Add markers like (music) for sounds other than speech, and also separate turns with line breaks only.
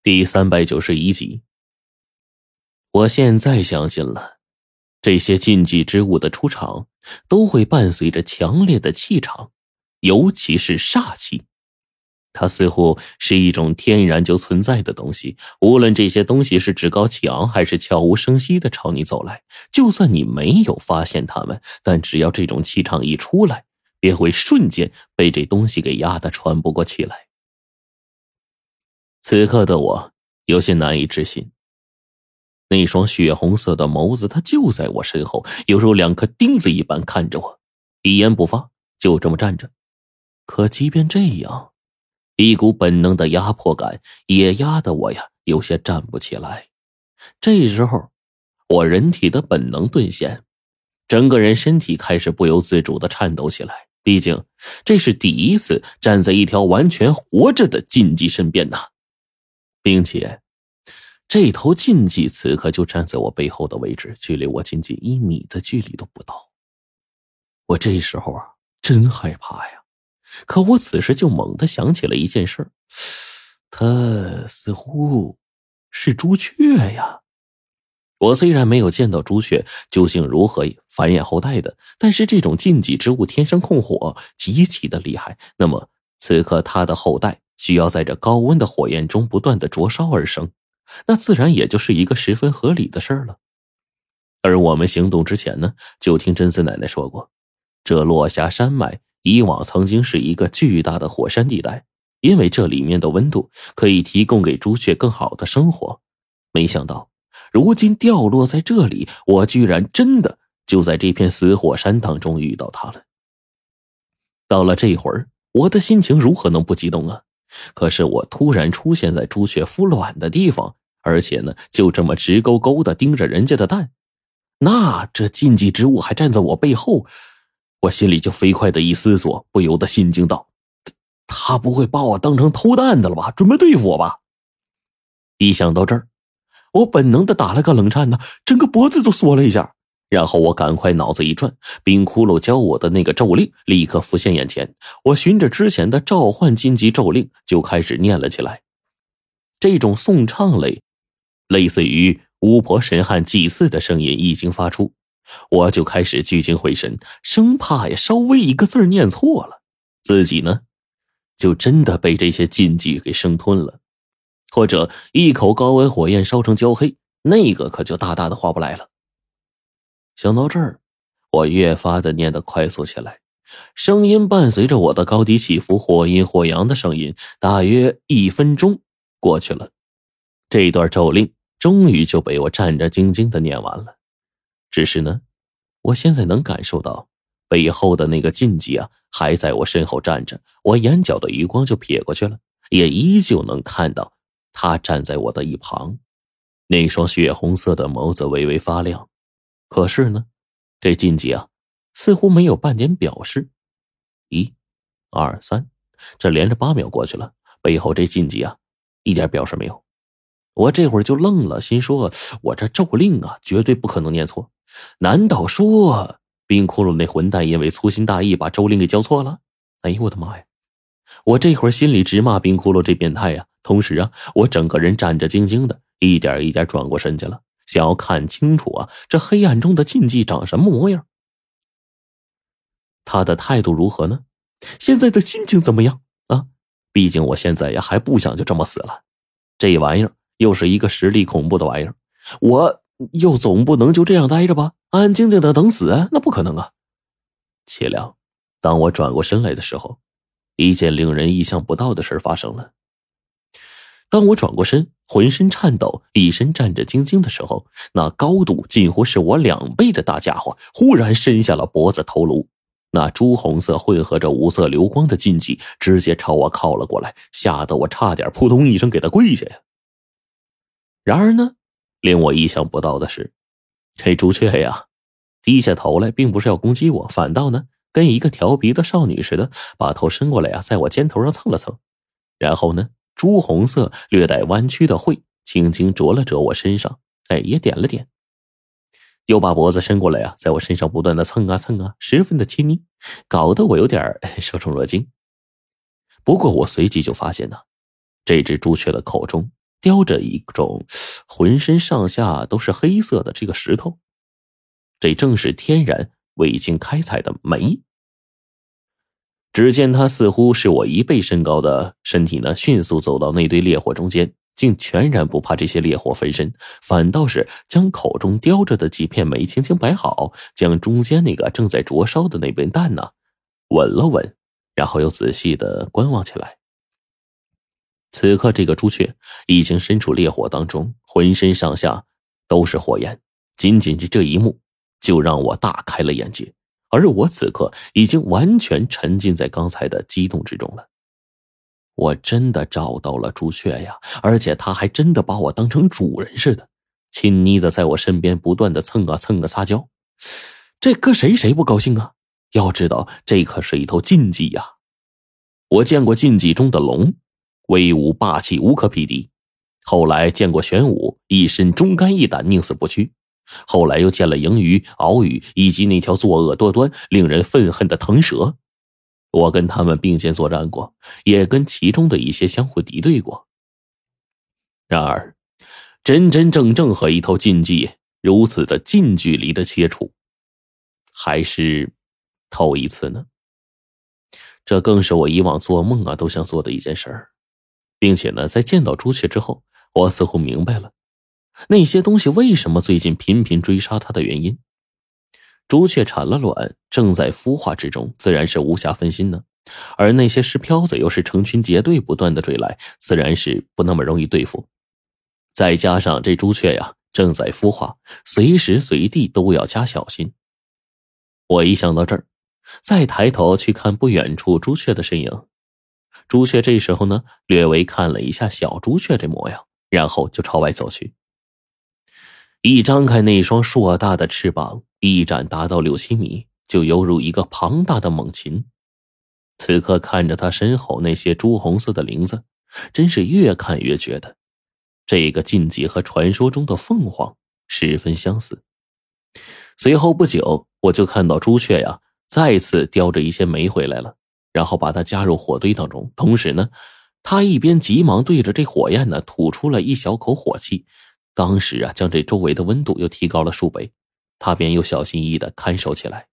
第三百九十一集。我现在相信了，这些禁忌之物的出场都会伴随着强烈的气场，尤其是煞气。它似乎是一种天然就存在的东西，无论这些东西是趾高气昂还是悄无声息的朝你走来，就算你没有发现他们，但只要这种气场一出来，便会瞬间被这东西给压得喘不过气来。此刻的我有些难以置信，那双血红色的眸子，它就在我身后，犹如两颗钉子一般看着我，一言不发，就这么站着。可即便这样，一股本能的压迫感也压得我呀有些站不起来。这时候，我人体的本能顿现，整个人身体开始不由自主的颤抖起来。毕竟，这是第一次站在一条完全活着的禁忌身边呐。并且，这头禁忌此刻就站在我背后的位置，距离我仅仅一米的距离都不到。我这时候啊，真害怕呀！可我此时就猛地想起了一件事他似乎是朱雀呀。我虽然没有见到朱雀究竟如何繁衍后代的，但是这种禁忌之物天生控火，极其的厉害。那么此刻他的后代。需要在这高温的火焰中不断的灼烧而生，那自然也就是一个十分合理的事儿了。而我们行动之前呢，就听贞子奶奶说过，这落霞山脉以往曾经是一个巨大的火山地带，因为这里面的温度可以提供给朱雀更好的生活。没想到，如今掉落在这里，我居然真的就在这片死火山当中遇到它了。到了这会儿，我的心情如何能不激动啊？可是我突然出现在朱雀孵卵的地方，而且呢，就这么直勾勾的盯着人家的蛋，那这禁忌之物还站在我背后，我心里就飞快的一思索，不由得心惊道：“他不会把我当成偷蛋的了吧？准备对付我吧？”一想到这儿，我本能的打了个冷颤呢，整个脖子都缩了一下。然后我赶快脑子一转，冰窟窿教我的那个咒令立刻浮现眼前。我循着之前的召唤禁忌咒令就开始念了起来。这种颂唱类，类似于巫婆神汉祭祀的声音一经发出，我就开始聚精会神，生怕呀稍微一个字念错了，自己呢就真的被这些禁忌给生吞了，或者一口高温火焰烧成焦黑，那个可就大大的划不来了。想到这儿，我越发的念得快速起来，声音伴随着我的高低起伏，或阴或阳的声音。大约一分钟过去了，这段咒令终于就被我战战兢兢的念完了。只是呢，我现在能感受到背后的那个禁忌啊，还在我身后站着。我眼角的余光就瞥过去了，也依旧能看到他站在我的一旁，那双血红色的眸子微微发亮。可是呢，这禁忌啊，似乎没有半点表示。一、二、三，这连着八秒过去了，背后这禁忌啊，一点表示没有。我这会儿就愣了，心说：我这咒令啊，绝对不可能念错。难道说冰窟窿那混蛋因为粗心大意把咒令给交错了？哎呦我的妈呀！我这会儿心里直骂冰窟窿这变态呀。同时啊，我整个人战战兢兢的，一点一点转过身去了。想要看清楚啊，这黑暗中的禁忌长什么模样？他的态度如何呢？现在的心情怎么样啊？毕竟我现在呀还不想就这么死了。这玩意儿又是一个实力恐怖的玩意儿，我又总不能就这样待着吧？安安静静的等死？那不可能啊！岂料，当我转过身来的时候，一件令人意想不到的事发生了。当我转过身，浑身颤抖，一身战战兢兢的时候，那高度近乎是我两倍的大家伙忽然伸下了脖子头颅，那朱红色混合着五色流光的禁忌直接朝我靠了过来，吓得我差点扑通一声给他跪下呀。然而呢，令我意想不到的是，这朱雀呀，低下头来，并不是要攻击我，反倒呢，跟一个调皮的少女似的，把头伸过来啊，在我肩头上蹭了蹭，然后呢。朱红色、略带弯曲的喙轻轻啄了啄我身上，哎，也点了点，又把脖子伸过来啊，在我身上不断的蹭啊蹭啊，十分的亲昵，搞得我有点 (laughs) 受宠若惊。不过我随即就发现呢，这只朱雀的口中叼着一种 (sniffs) 浑身上下都是黑色的这个石头，这正是天然未经开采的煤。只见他似乎是我一倍身高的身体呢，迅速走到那堆烈火中间，竟全然不怕这些烈火焚身，反倒是将口中叼着的几片煤轻轻摆好，将中间那个正在灼烧的那边蛋呢，稳了稳，然后又仔细的观望起来。此刻，这个朱雀已经身处烈火当中，浑身上下都是火焰，仅仅是这一幕，就让我大开了眼界。而我此刻已经完全沉浸在刚才的激动之中了。我真的找到了朱雀呀，而且他还真的把我当成主人似的，亲昵的在我身边不断的蹭啊蹭啊撒娇。这搁谁谁不高兴啊？要知道这可是一头禁忌呀！我见过禁忌中的龙，威武霸气无可匹敌；后来见过玄武，一身忠肝义胆，宁死不屈。后来又见了银鱼、鳌鱼，以及那条作恶多端、令人愤恨的腾蛇。我跟他们并肩作战过，也跟其中的一些相互敌对过。然而，真真正正和一头禁忌如此的近距离的接触，还是头一次呢。这更是我以往做梦啊都想做的一件事儿，并且呢，在见到朱雀之后，我似乎明白了。那些东西为什么最近频频追杀他的原因？朱雀产了卵，正在孵化之中，自然是无暇分心呢。而那些石漂子又是成群结队不断的追来，自然是不那么容易对付。再加上这朱雀呀正在孵化，随时随地都要加小心。我一想到这儿，再抬头去看不远处朱雀的身影。朱雀这时候呢，略微看了一下小朱雀这模样，然后就朝外走去。一张开那双硕大的翅膀，一展达到六七米，就犹如一个庞大的猛禽。此刻看着他身后那些朱红色的翎子，真是越看越觉得，这个禁忌和传说中的凤凰十分相似。随后不久，我就看到朱雀呀再次叼着一些煤回来了，然后把它加入火堆当中，同时呢，他一边急忙对着这火焰呢吐出了一小口火气。当时啊，将这周围的温度又提高了数倍，他便又小心翼翼的看守起来。